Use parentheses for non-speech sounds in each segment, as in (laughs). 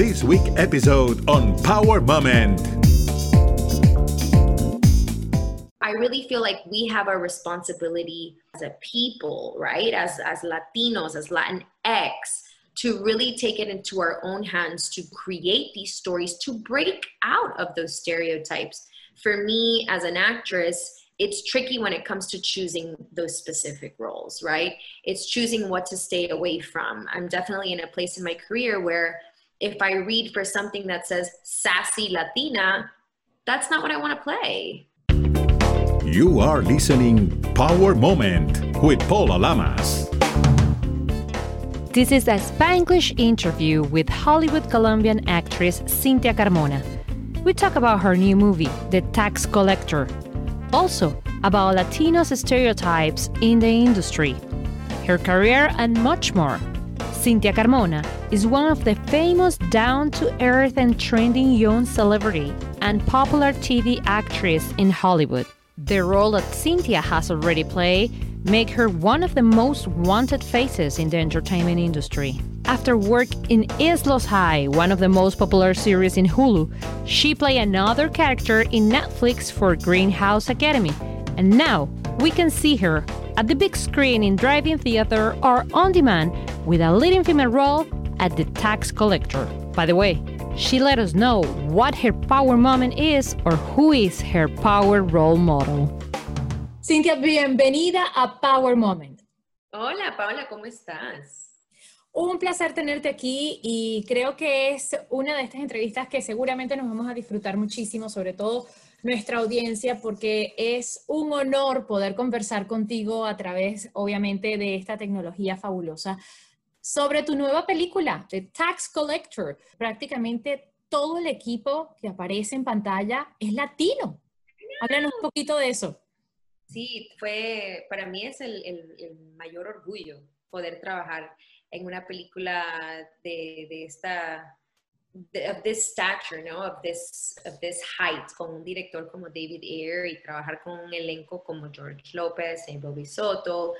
this week episode on Power Moment. I really feel like we have a responsibility as a people, right? As as Latinos, as Latinx, to really take it into our own hands to create these stories to break out of those stereotypes. For me as an actress, it's tricky when it comes to choosing those specific roles, right? It's choosing what to stay away from. I'm definitely in a place in my career where if I read for something that says sassy Latina, that's not what I want to play. You are listening Power Moment with Paula Lamas. This is a Spanglish interview with Hollywood Colombian actress Cinthya Carmona. We talk about her new movie, The Tax Collector, also about Latinos stereotypes in the industry, her career, and much more. Cinthya Carmona is one of the famous down to earth and trending young celebrity and popular TV actress in Hollywood. The role that Cinthya has already played make her one of the most wanted faces in the entertainment industry. After work in East Los High, one of the most popular series in Hulu, she played another character in Netflix for Greenhouse Academy. And now we can see her at the big screen in drive-in theater or on demand with a leading female role at The Tax Collector. By the way, she let us know what her power moment is or who is her power role model. Cintia, bienvenida a Power Moment. Hola, Paula, ¿cómo estás? Un placer tenerte aquí y creo que es una de estas entrevistas que seguramente nos vamos a disfrutar muchísimo, sobre todo nuestra audiencia, porque es un honor poder conversar contigo a través, obviamente, de esta tecnología fabulosa sobre tu nueva película, The Tax Collector. Prácticamente todo el equipo que aparece en pantalla es latino. Háblanos un poquito de eso. Sí, fue, para mí es el, mayor orgullo poder trabajar en una película de, esta, of this stature, ¿no? Of this, of this height, con un director como David Ayer y trabajar con un elenco como George López, Bobby Soto,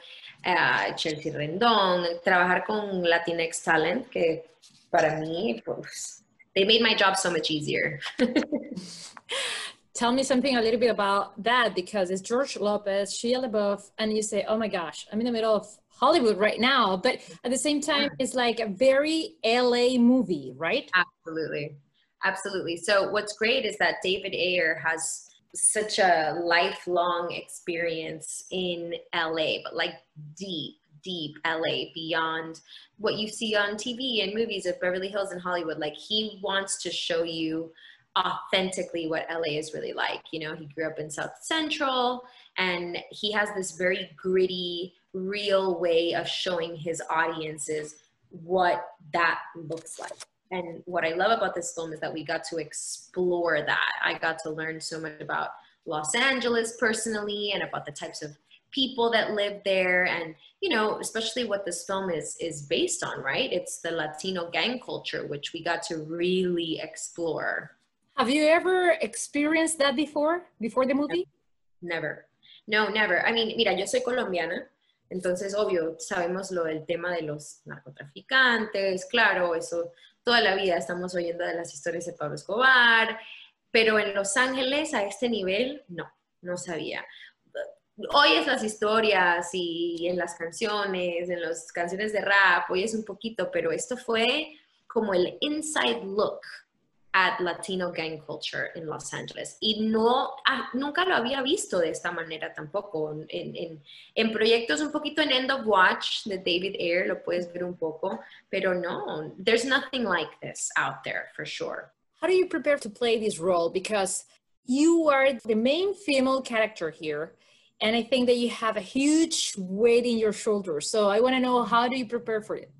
uh, Chelsea Rendón, trabajar con Latinx Talent, que para mí, pues, they made my job so much easier. (laughs) tell me something a little bit about that because it's George Lopez, Shia LaBeouf, and you say, oh my gosh, I'm in the middle of Hollywood right now. But at the same time, it's like a very LA movie, right? Absolutely. Absolutely. So what's great is that David Ayer has such a lifelong experience in LA, but like deep, deep LA beyond what you see on TV and movies of Beverly Hills and Hollywood. Like he wants to show you authentically what LA is really like. You know, he grew up in South Central and he has this very gritty, real way of showing his audiences what that looks like. And what I love about this film is that we got to explore that. I got to learn so much about Los Angeles personally and about the types of people that live there and you know especially what this film is is based on right it's the latino gang culture which we got to really explore have you ever experienced that before, before the movie? Never. No, never. I mean, mira, yo soy colombiana, entonces, obvio, sabemos lo del tema de los narcotraficantes, claro, eso toda la vida estamos oyendo de las historias de Pablo Escobar, pero en Los Ángeles a este nivel, no, no sabía. Oyes las historias y en las canciones, en las canciones de rap, oyes un poquito, pero esto fue como el inside look at Latino gang culture in Los Angeles. Y no, ah, nunca lo había visto de esta manera tampoco. En, en, en, proyectos un poquito en End of Watch de David Ayer lo puedes ver un poco, pero no, there's nothing like this out there for sure. How do you prepare to play this role? Because you are the main female character here. And I think that you have a huge weight in your shoulders. So I want to know how do you prepare for it?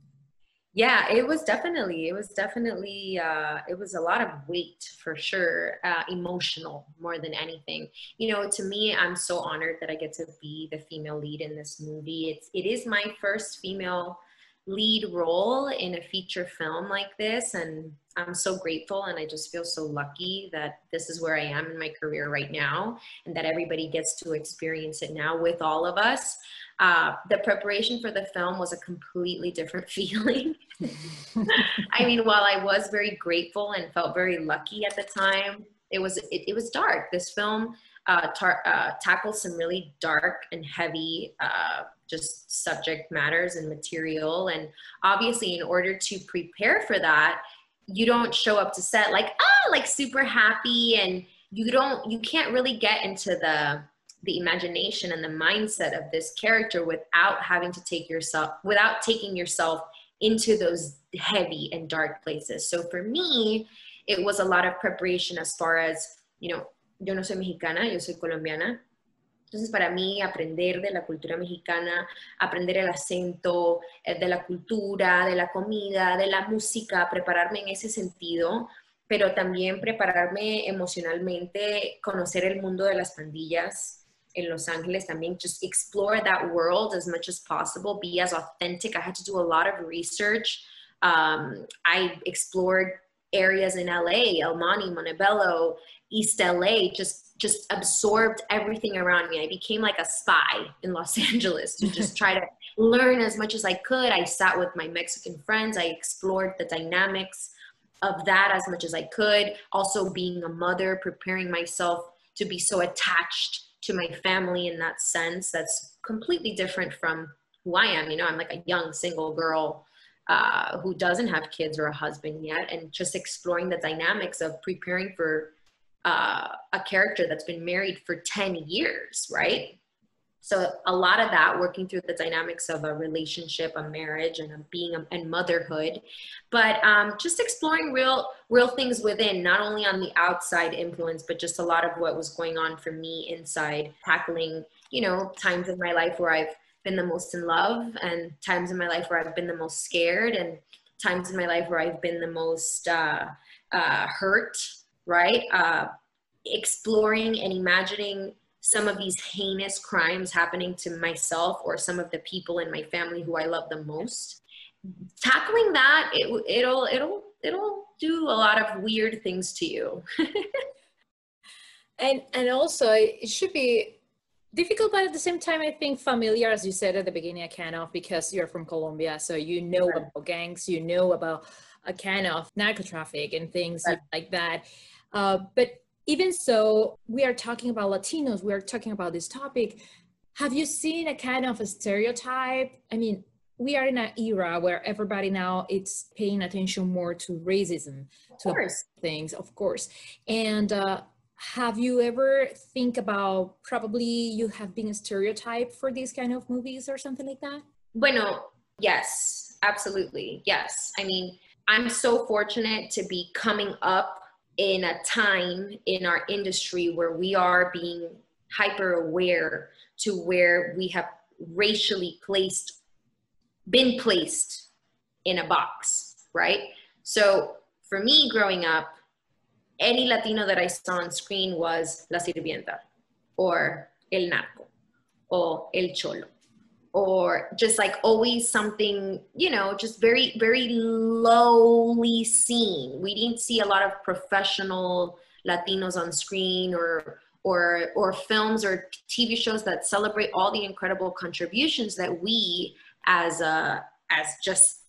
Yeah it was definitely it was definitely uh, it was a lot of weight for sure uh, emotional more than anything. You know to me i'm so honored that i get to be the female lead in this movie. It's it is my first female lead role in a feature film like this and i'm so grateful and i just feel so lucky that this is where i am in my career right now and that everybody gets to experience it now with all of us. Uh, the preparation for the film was a completely different (laughs) feeling (laughs) I mean, while I was very grateful and felt very lucky at the time, it was it, it was dark. This film uh, tar- uh, tackles some really dark and heavy uh, just subject matters and material. And obviously, in order to prepare for that, you don't show up to set like ah like super happy and you don't you can't really get into the the imagination and the mindset of this character without having to take yourself without taking yourself into those heavy and dark places. So for me it was a lot of preparation as far as you know yo no soy mexicana yo soy colombiana. Entonces para mí aprender de la cultura mexicana aprender el acento eh, de la cultura de la comida de la música prepararme en ese sentido pero también prepararme emocionalmente conocer el mundo de las pandillas in Los Angeles también, just explore that world as much as possible, be as authentic. I had to do a lot of research. Um, I explored areas in LA, El Monte, Montebello, East LA, just just absorbed everything around me. I became like a spy in Los (laughs) Angeles to just try to learn as much as I could. I sat with my Mexican friends. I explored the dynamics of that as much as I could. Also being a mother, preparing myself to be so attached to my family in that sense that's completely different from who I am. You know, I'm like a young single girl uh, who doesn't have kids or a husband yet, and just exploring the dynamics of preparing for uh, a character that's been married for 10 years, right? So a lot of that working through the dynamics of a relationship, a marriage, and a being a, and motherhood, but um, just exploring real real things within, not only on the outside influence, but just a lot of what was going on for me inside, tackling you know times in my life where I've been the most in love, and times in my life where I've been the most scared, and times in my life where I've been the most uh, uh, hurt, right? Uh, exploring and imagining some of these heinous crimes happening to myself or some of the people in my family who I love the most. Tackling that, it, it'll it'll it'll do a lot of weird things to you. (laughs) and and also it should be difficult but at the same time i think familiar as you said at the beginning kind of because you're from colombia so you know right. about gangs you know about a kind of narco traffic and things right. like that uh, but even so, we are talking about Latinos, we are talking about this topic. Have you seen a kind of a stereotype? I mean, we are in an era where everybody now it's paying attention more to racism, to things, of course. And uh, have you ever think about probably you have been a stereotype for these kind of movies or something like that? Bueno, yes, absolutely, yes. I mean, I'm so fortunate to be coming up in a time in our industry where we are being hyper aware to where we have racially placed been placed in a box right? So for me growing up any latino that i saw on screen was la sirvienta or el narco or el cholo or just like always something you know just very very lowly seen. We didn't see a lot of professional latinos on screen or or or films or tv shows that celebrate all the incredible contributions that we as a as just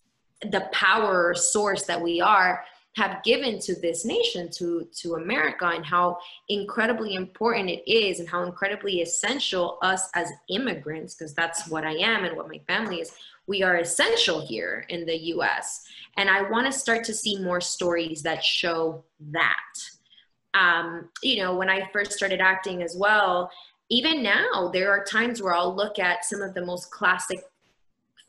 the power source that we are have given to this nation, to, to America, and how incredibly important it is, and how incredibly essential us as immigrants, because that's what I am and what my family is, we are essential here in the US. And I want to start to see more stories that show that. Um, you know, when I first started acting as well, even now, there are times where I'll look at some of the most classic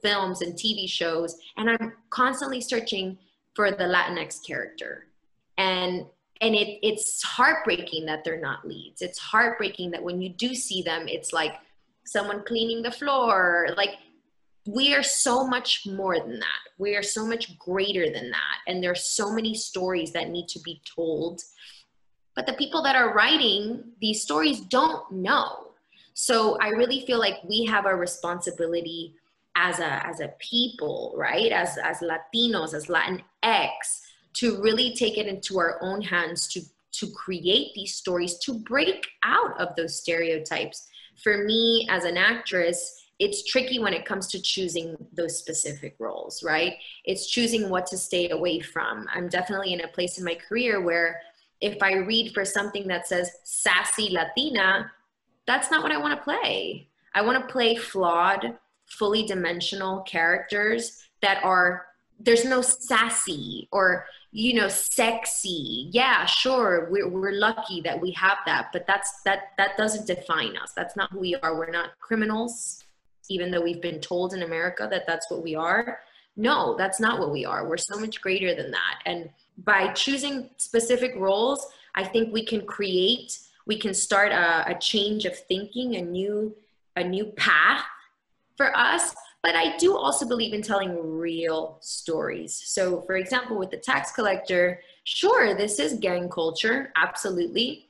films and TV shows, and I'm constantly searching for the Latinx character. And and it, it's heartbreaking that they're not leads. It's heartbreaking that when you do see them, it's like someone cleaning the floor. Like we are so much more than that. We are so much greater than that. And there's so many stories that need to be told. But the people that are writing these stories don't know. So I really feel like we have a responsibility as a as a people, right? As as Latinos, as Latinx, to really take it into our own hands to to create these stories to break out of those stereotypes. For me as an actress, it's tricky when it comes to choosing those specific roles, right? It's choosing what to stay away from. I'm definitely in a place in my career where if I read for something that says sassy Latina, that's not what I want to play. I want to play flawed, fully dimensional characters that are there's no sassy or you know sexy. Yeah sure we're, we're lucky that we have that but that's that that doesn't define us. That's not who we are. We're not criminals even though we've been told in america that that's what we are. No that's not what we are. We're so much greater than that. And by choosing specific roles i think we can create we can start a, a change of thinking a new a new path for us but I do also believe in telling real stories. So, for example, with the tax collector, sure, this is gang culture, absolutely.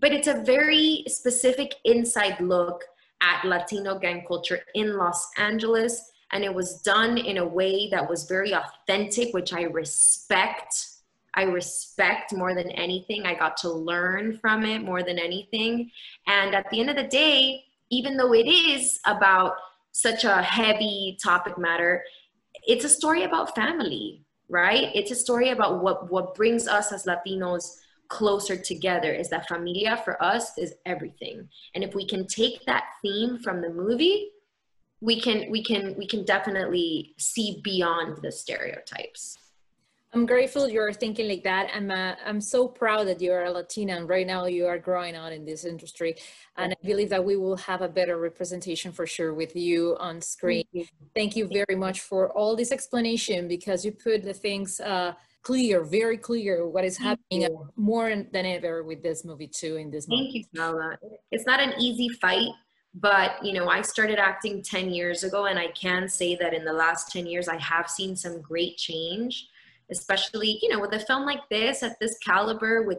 But it's a very specific inside look at Latino gang culture in Los Angeles. And it was done in a way that was very authentic, which I respect. I respect more than anything. I got to learn from it more than anything. And at the end of the day, even though it is about such a heavy topic matter, it's a story about family, right? It's a story about what what brings us as Latinos closer together is that familia for us is everything. And if we can take that theme from the movie, we can we can we can definitely see beyond the stereotypes. I'm grateful you're thinking like that. I'm uh, I'm so proud that you're a Latina and right now you are growing out in this industry, and I believe that we will have a better representation for sure with you on screen. Thank you, Thank you very much for all this explanation because you put the things uh, clear, very clear, what is happening more than ever with this movie too. In this, thank you, Paula. It's not an easy fight but you know i started acting 10 years ago and i can say that in the last 10 years i have seen some great change especially you know with a film like this at this caliber with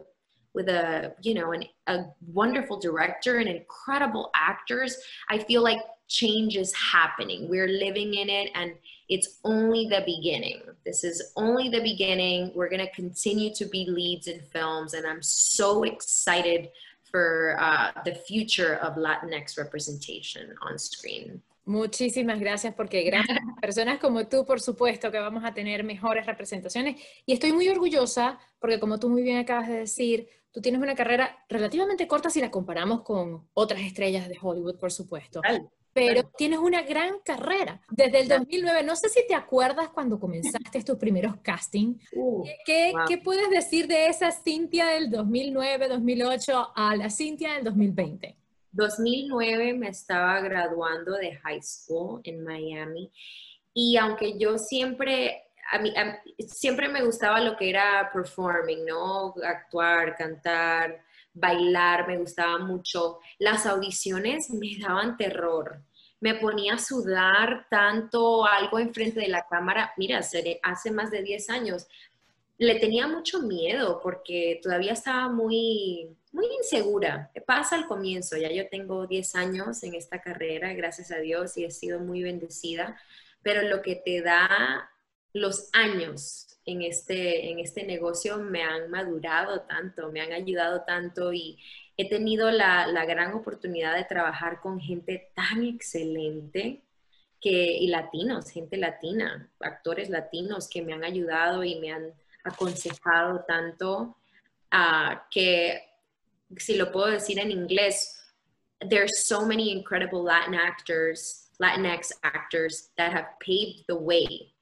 with a you know an, a wonderful director and incredible actors i feel like change is happening. We're living in it and it's only the beginning. This is only the beginning. We're going to continue to be leads in films and i'm so excited for uh, the future of latinx representation on screen Muchísimas gracias porque gracias (laughs) a personas como tú, por supuesto, que vamos a tener mejores representaciones. Y estoy muy orgullosa porque como tú muy bien acabas de decir, tú tienes una carrera relativamente corta si la comparamos con otras estrellas de Hollywood, por supuesto. Pero tienes una gran carrera. Desde el 2009, no sé si te acuerdas cuando comenzaste tus primeros castings. Uh, ¿Qué, ¿Qué puedes decir de esa Cintia del 2009-2008 a la Cintia del 2020? 2009 me estaba graduando de high school en Miami y aunque yo siempre, a mí, siempre me gustaba lo que era performing, ¿no? Actuar, cantar, bailar, me gustaba mucho. Las audiciones me daban terror. Me ponía a sudar tanto algo enfrente de la cámara. Mira, hace más de 10 años le tenía mucho miedo porque todavía estaba muy, muy insegura. Pasa al comienzo, ya yo tengo 10 años en esta carrera, gracias a Dios, y he sido muy bendecida, pero lo que te da los años en este, en este negocio me han madurado tanto, me han ayudado tanto y he tenido la, la gran oportunidad de trabajar con gente tan excelente que, y latinos, gente latina, actores latinos que me han ayudado y me han aconsejado tanto uh, que, si lo puedo decir en inglés, there's so many incredible Latin actors, Latinx actors that have paved the way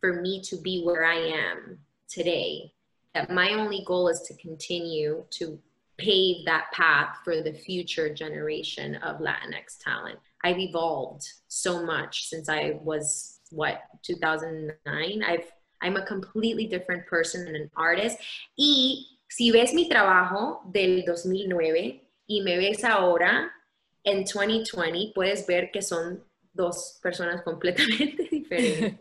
for me to be where I am today. That my only goal is to continue to pave that path for the future generation of Latinx talent. I've evolved so much since I was what 2009. I've I'm a completely different person and an artist. Y si ves mi trabajo del 2009 y me ves ahora en 2020, puedes ver que son dos personas completamente (laughs) diferentes.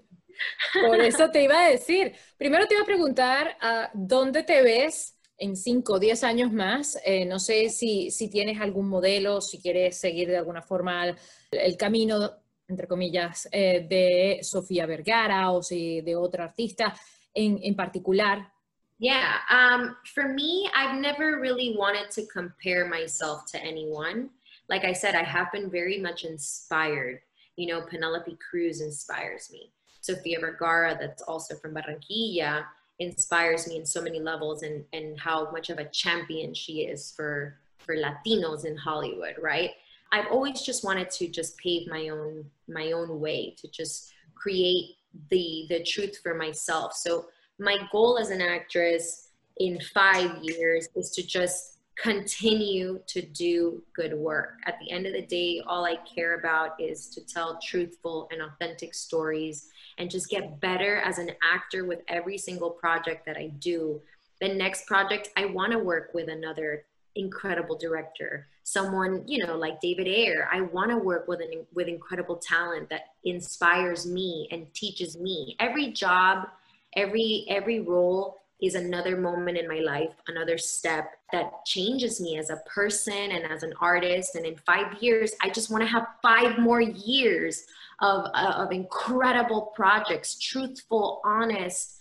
Por eso te iba a decir, primero te iba a preguntar, uh, ¿dónde te ves en 5 o 10 años más? Eh, no sé si, si, tienes algún modelo, si quieres seguir de alguna forma el, el camino entre comillas, eh, de Sofía Vergara o si de otra artista en, en particular? Yeah, um, for me, I've never really wanted to compare myself to anyone. Like I said, I have been very much inspired. You know, Penelope Cruz inspires me. Sofia Vergara, that's also from Barranquilla, inspires me in so many levels and, and how much of a champion she is for, for Latinos in Hollywood, right? I've always just wanted to just pave my own my own way to just create the the truth for myself. So my goal as an actress in 5 years is to just continue to do good work. At the end of the day, all I care about is to tell truthful and authentic stories and just get better as an actor with every single project that I do. The next project, I want to work with another incredible director, someone, you know, like David Ayer. I want to work with an with incredible talent that inspires me and teaches me. Every job, every every role is another moment in my life, another step that changes me as a person and as an artist. And in five years, I just want to have five more years of, uh, of incredible projects, truthful, honest,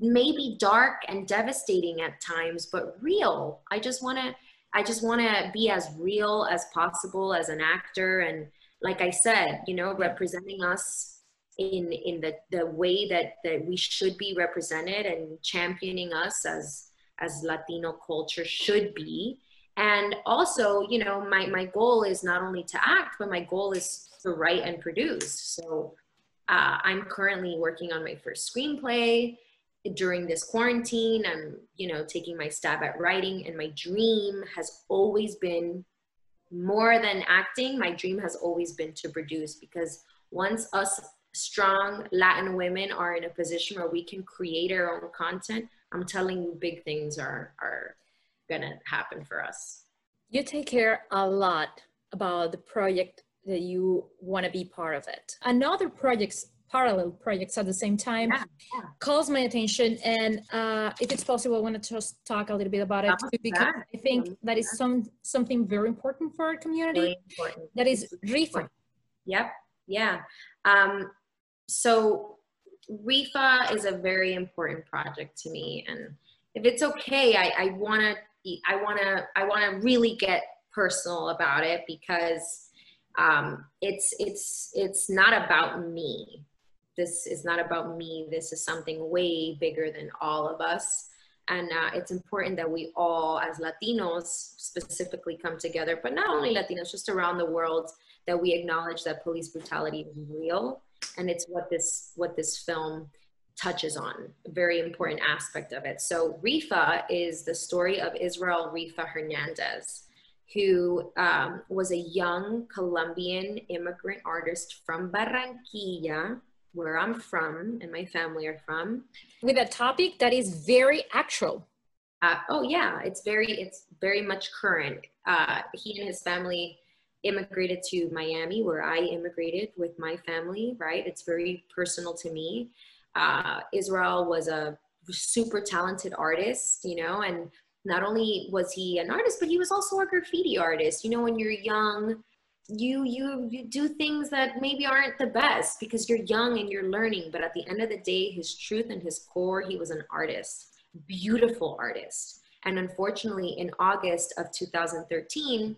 maybe dark and devastating at times, but real. I just want to, I just want to be as real as possible as an actor. And like I said, you know, representing us in in the the way that that we should be represented and championing us as as Latino culture should be. And also, you know, my my goal is not only to act, but my goal is to write and produce. So uh, I'm currently working on my first screenplay during this quarantine. I'm, you know, taking my stab at writing, and my dream has always been more than acting. My dream has always been to produce because once us strong Latin women are in a position where we can create our own content, I'm telling you, big things are are gonna happen for us. You take care a lot about the project that you want to be part of it. Another projects, parallel projects at the same time, yeah, yeah. calls my attention, and uh, if it's possible, I want to just talk a little bit about it too, because. I think that is some something very important for our community. That is Reefa. Yep. Yeah. Um, so Reefa is a very important project to me. And if it's okay, I, I wanna I wanna I wanna really get personal about it because um, it's it's it's not about me. This is not about me. This is something way bigger than all of us. And uh, it's important that we all, as Latinos, specifically come together, but not only Latinos, just around the world, that we acknowledge that police brutality is real and it's what this what this film touches on a very important aspect of it so Reefa is the story of israel Reefa hernandez who um, was a young colombian immigrant artist from barranquilla where i'm from and my family are from with a topic that is very actual uh, oh yeah it's very it's very much current uh, he and his family immigrated to Miami, where I immigrated with my family, right? It's very personal to me. Uh, Israel was a super talented artist, you know, and not only was he an artist, but he was also a graffiti artist. You know, when you're young, you you you do things that maybe aren't the best because you're young and you're learning. But at the end of the day, his truth and his core, he was an artist, beautiful artist. And unfortunately, in August of 2013,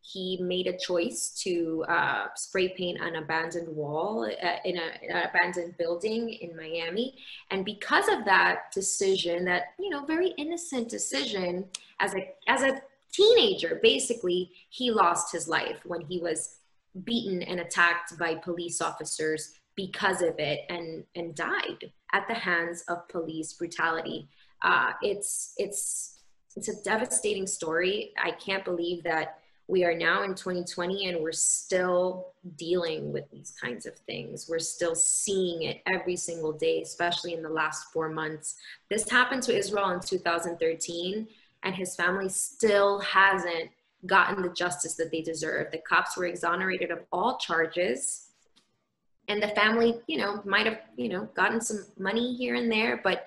he made a choice to uh, spray paint an abandoned wall uh, in, a, in, an abandoned building in Miami. And because of that decision, that, you know, very innocent decision as a, as a teenager, basically, he lost his life when he was beaten and attacked by police officers because of it and, and died at the hands of police brutality. Uh, it's, it's, it's a devastating story. I can't believe that we are now in 2020 and we're still dealing with these kinds of things. We're still seeing it every single day, especially in the last four months. This happened to Israel in 2013, and his family still hasn't gotten the justice that they deserve. The cops were exonerated of all charges. And the family, you know, might have, you know, gotten some money here and there, but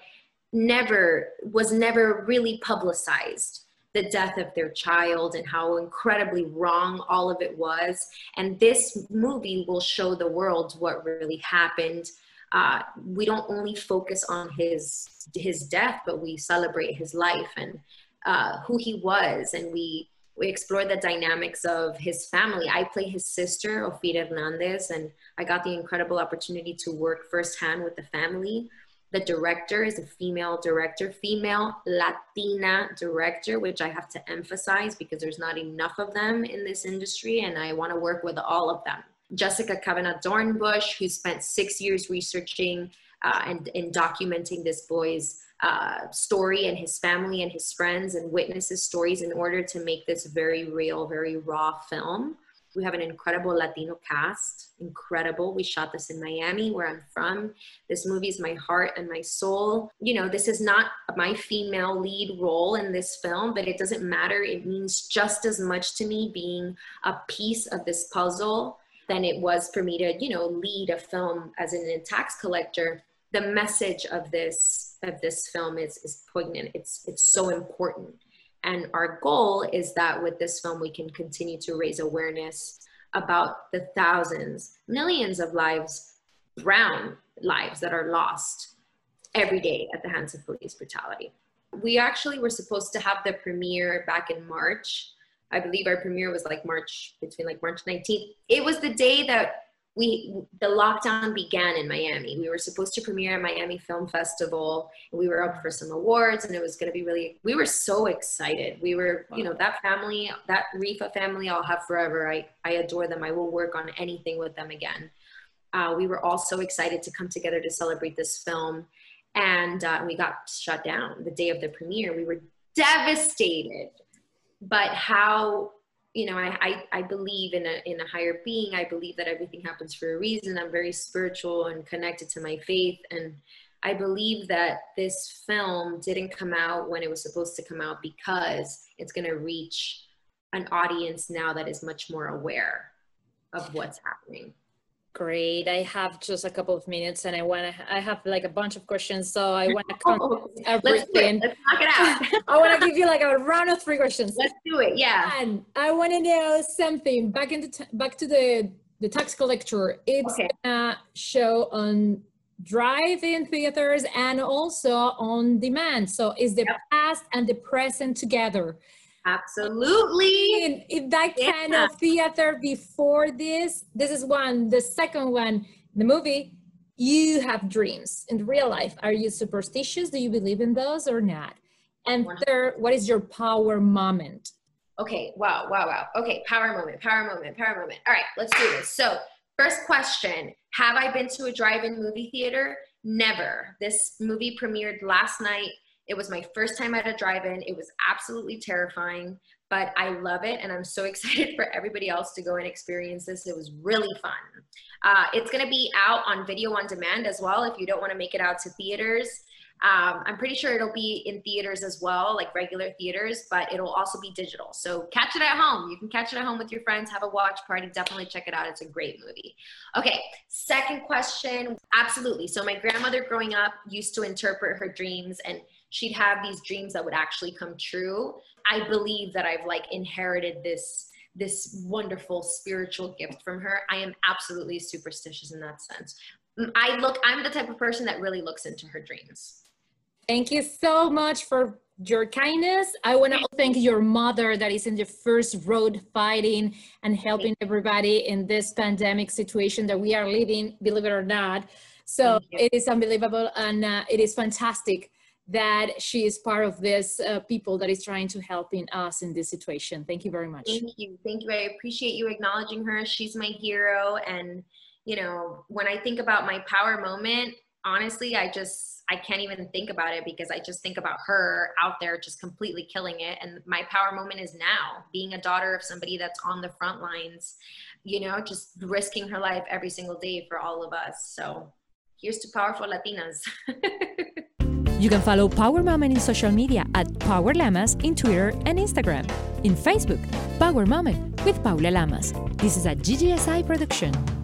never was never really publicized the death of their child and how incredibly wrong all of it was. And this movie will show the world what really happened. Uh, we don't only focus on his his death, but we celebrate his life and uh, who he was, and we we explore the dynamics of his family. I play his sister, Ofira Hernandez, and I got the incredible opportunity to work firsthand with the family. The director is a female director, female Latina director, which I have to emphasize because there's not enough of them in this industry, and I want to work with all of them. Jessica Kavana Dornbusch, who spent six years researching uh, and, and documenting this boy's uh, story and his family and his friends and witnesses stories in order to make this very real, very raw film. We have an incredible Latino cast, incredible. We shot this in Miami, where I'm from. This movie is my heart and my soul. You know, this is not my female lead role in this film, but it doesn't matter. It means just as much to me being a piece of this puzzle than it was for me to, you know, lead a film as an tax collector. The message of this of this film is is poignant. It's it's so important. And our goal is that with this film, we can continue to raise awareness about the thousands, millions of lives, brown lives that are lost every day at the hands of police brutality. We actually were supposed to have the premiere back in March. I believe our premiere was like March, between like March 19th. It was the day that we the lockdown began in Miami. We were supposed to premiere at Miami Film Festival. And we were up for some awards, and it was going to be really. We were so excited. We were, wow. you know, that family, that Reefa family, I'll have forever. I I adore them. I will work on anything with them again. Uh, we were all so excited to come together to celebrate this film, and uh, we got shut down the day of the premiere. We were devastated, but how you know, I, I, I, believe in a, in a higher being. I believe that everything happens for a reason. I'm very spiritual and connected to my faith. And I believe that this film didn't come out when it was supposed to come out because it's going to reach an audience now that is much more aware of what's happening. Great. I have just a couple of minutes and I want to, I have like a bunch of questions. So I want to (laughs) oh, everything. Let's, Let's knock it out. (laughs) I want to give you like a round of three questions. Let's do it. Yeah. And I want to know something back in the, back to the, the tax collector. It's okay. a show on drive-in theaters and also on demand. So is the yep. past and the present together. Absolutely. In, that yeah. kind of theater before this, this is one. The second one, the movie, you have dreams in real life. Are you superstitious? Do you believe in those or not? And third, what is your power moment? Okay, wow, wow, wow. Okay, power moment, power moment, power moment. All right, let's do this. So, first question Have I been to a drive in movie theater? Never. This movie premiered last night it was my first time at a drive-in. It was absolutely terrifying, but I love it, and I'm so (laughs) excited for everybody else to go and experience this. It was really fun. Uh, it's going to be out on video on demand as well. If you don't want to make it out to theaters, um, I'm pretty sure it'll be in theaters as well, like regular theaters, but it'll also be digital. So catch it at home. You can catch it at home with your friends, have a watch party. Definitely check it out. It's a great movie. Okay, second question. Absolutely. So my grandmother growing up used to interpret her dreams and she'd have these dreams that would actually come true. I believe that I've like inherited this this wonderful spiritual gift from her. I am absolutely superstitious in that sense. I look I'm the type of person that really looks into her dreams. Thank you so much for your kindness. I want to thank your mother that is in the first road fighting and helping everybody in this pandemic situation that we are living, believe it or not. So it is unbelievable and uh, it is fantastic that she is part of this uh, people that is trying to help in us in this situation. Thank you very much. Thank you. Thank you. I appreciate you acknowledging her. She's my hero. And, you know, when I think about my power moment, honestly, I just, I can't even think about it because I just think about her out there just completely killing it. And my power moment is now being a daughter of somebody that's on the front lines, you know, just risking her life every single day for all of us. So here's to powerful Latinas. (laughs) You can follow Power Moment in social media at Power Lamas in Twitter and Instagram. In Facebook, Power Moment with Paula Lamas. This is a GGSI production.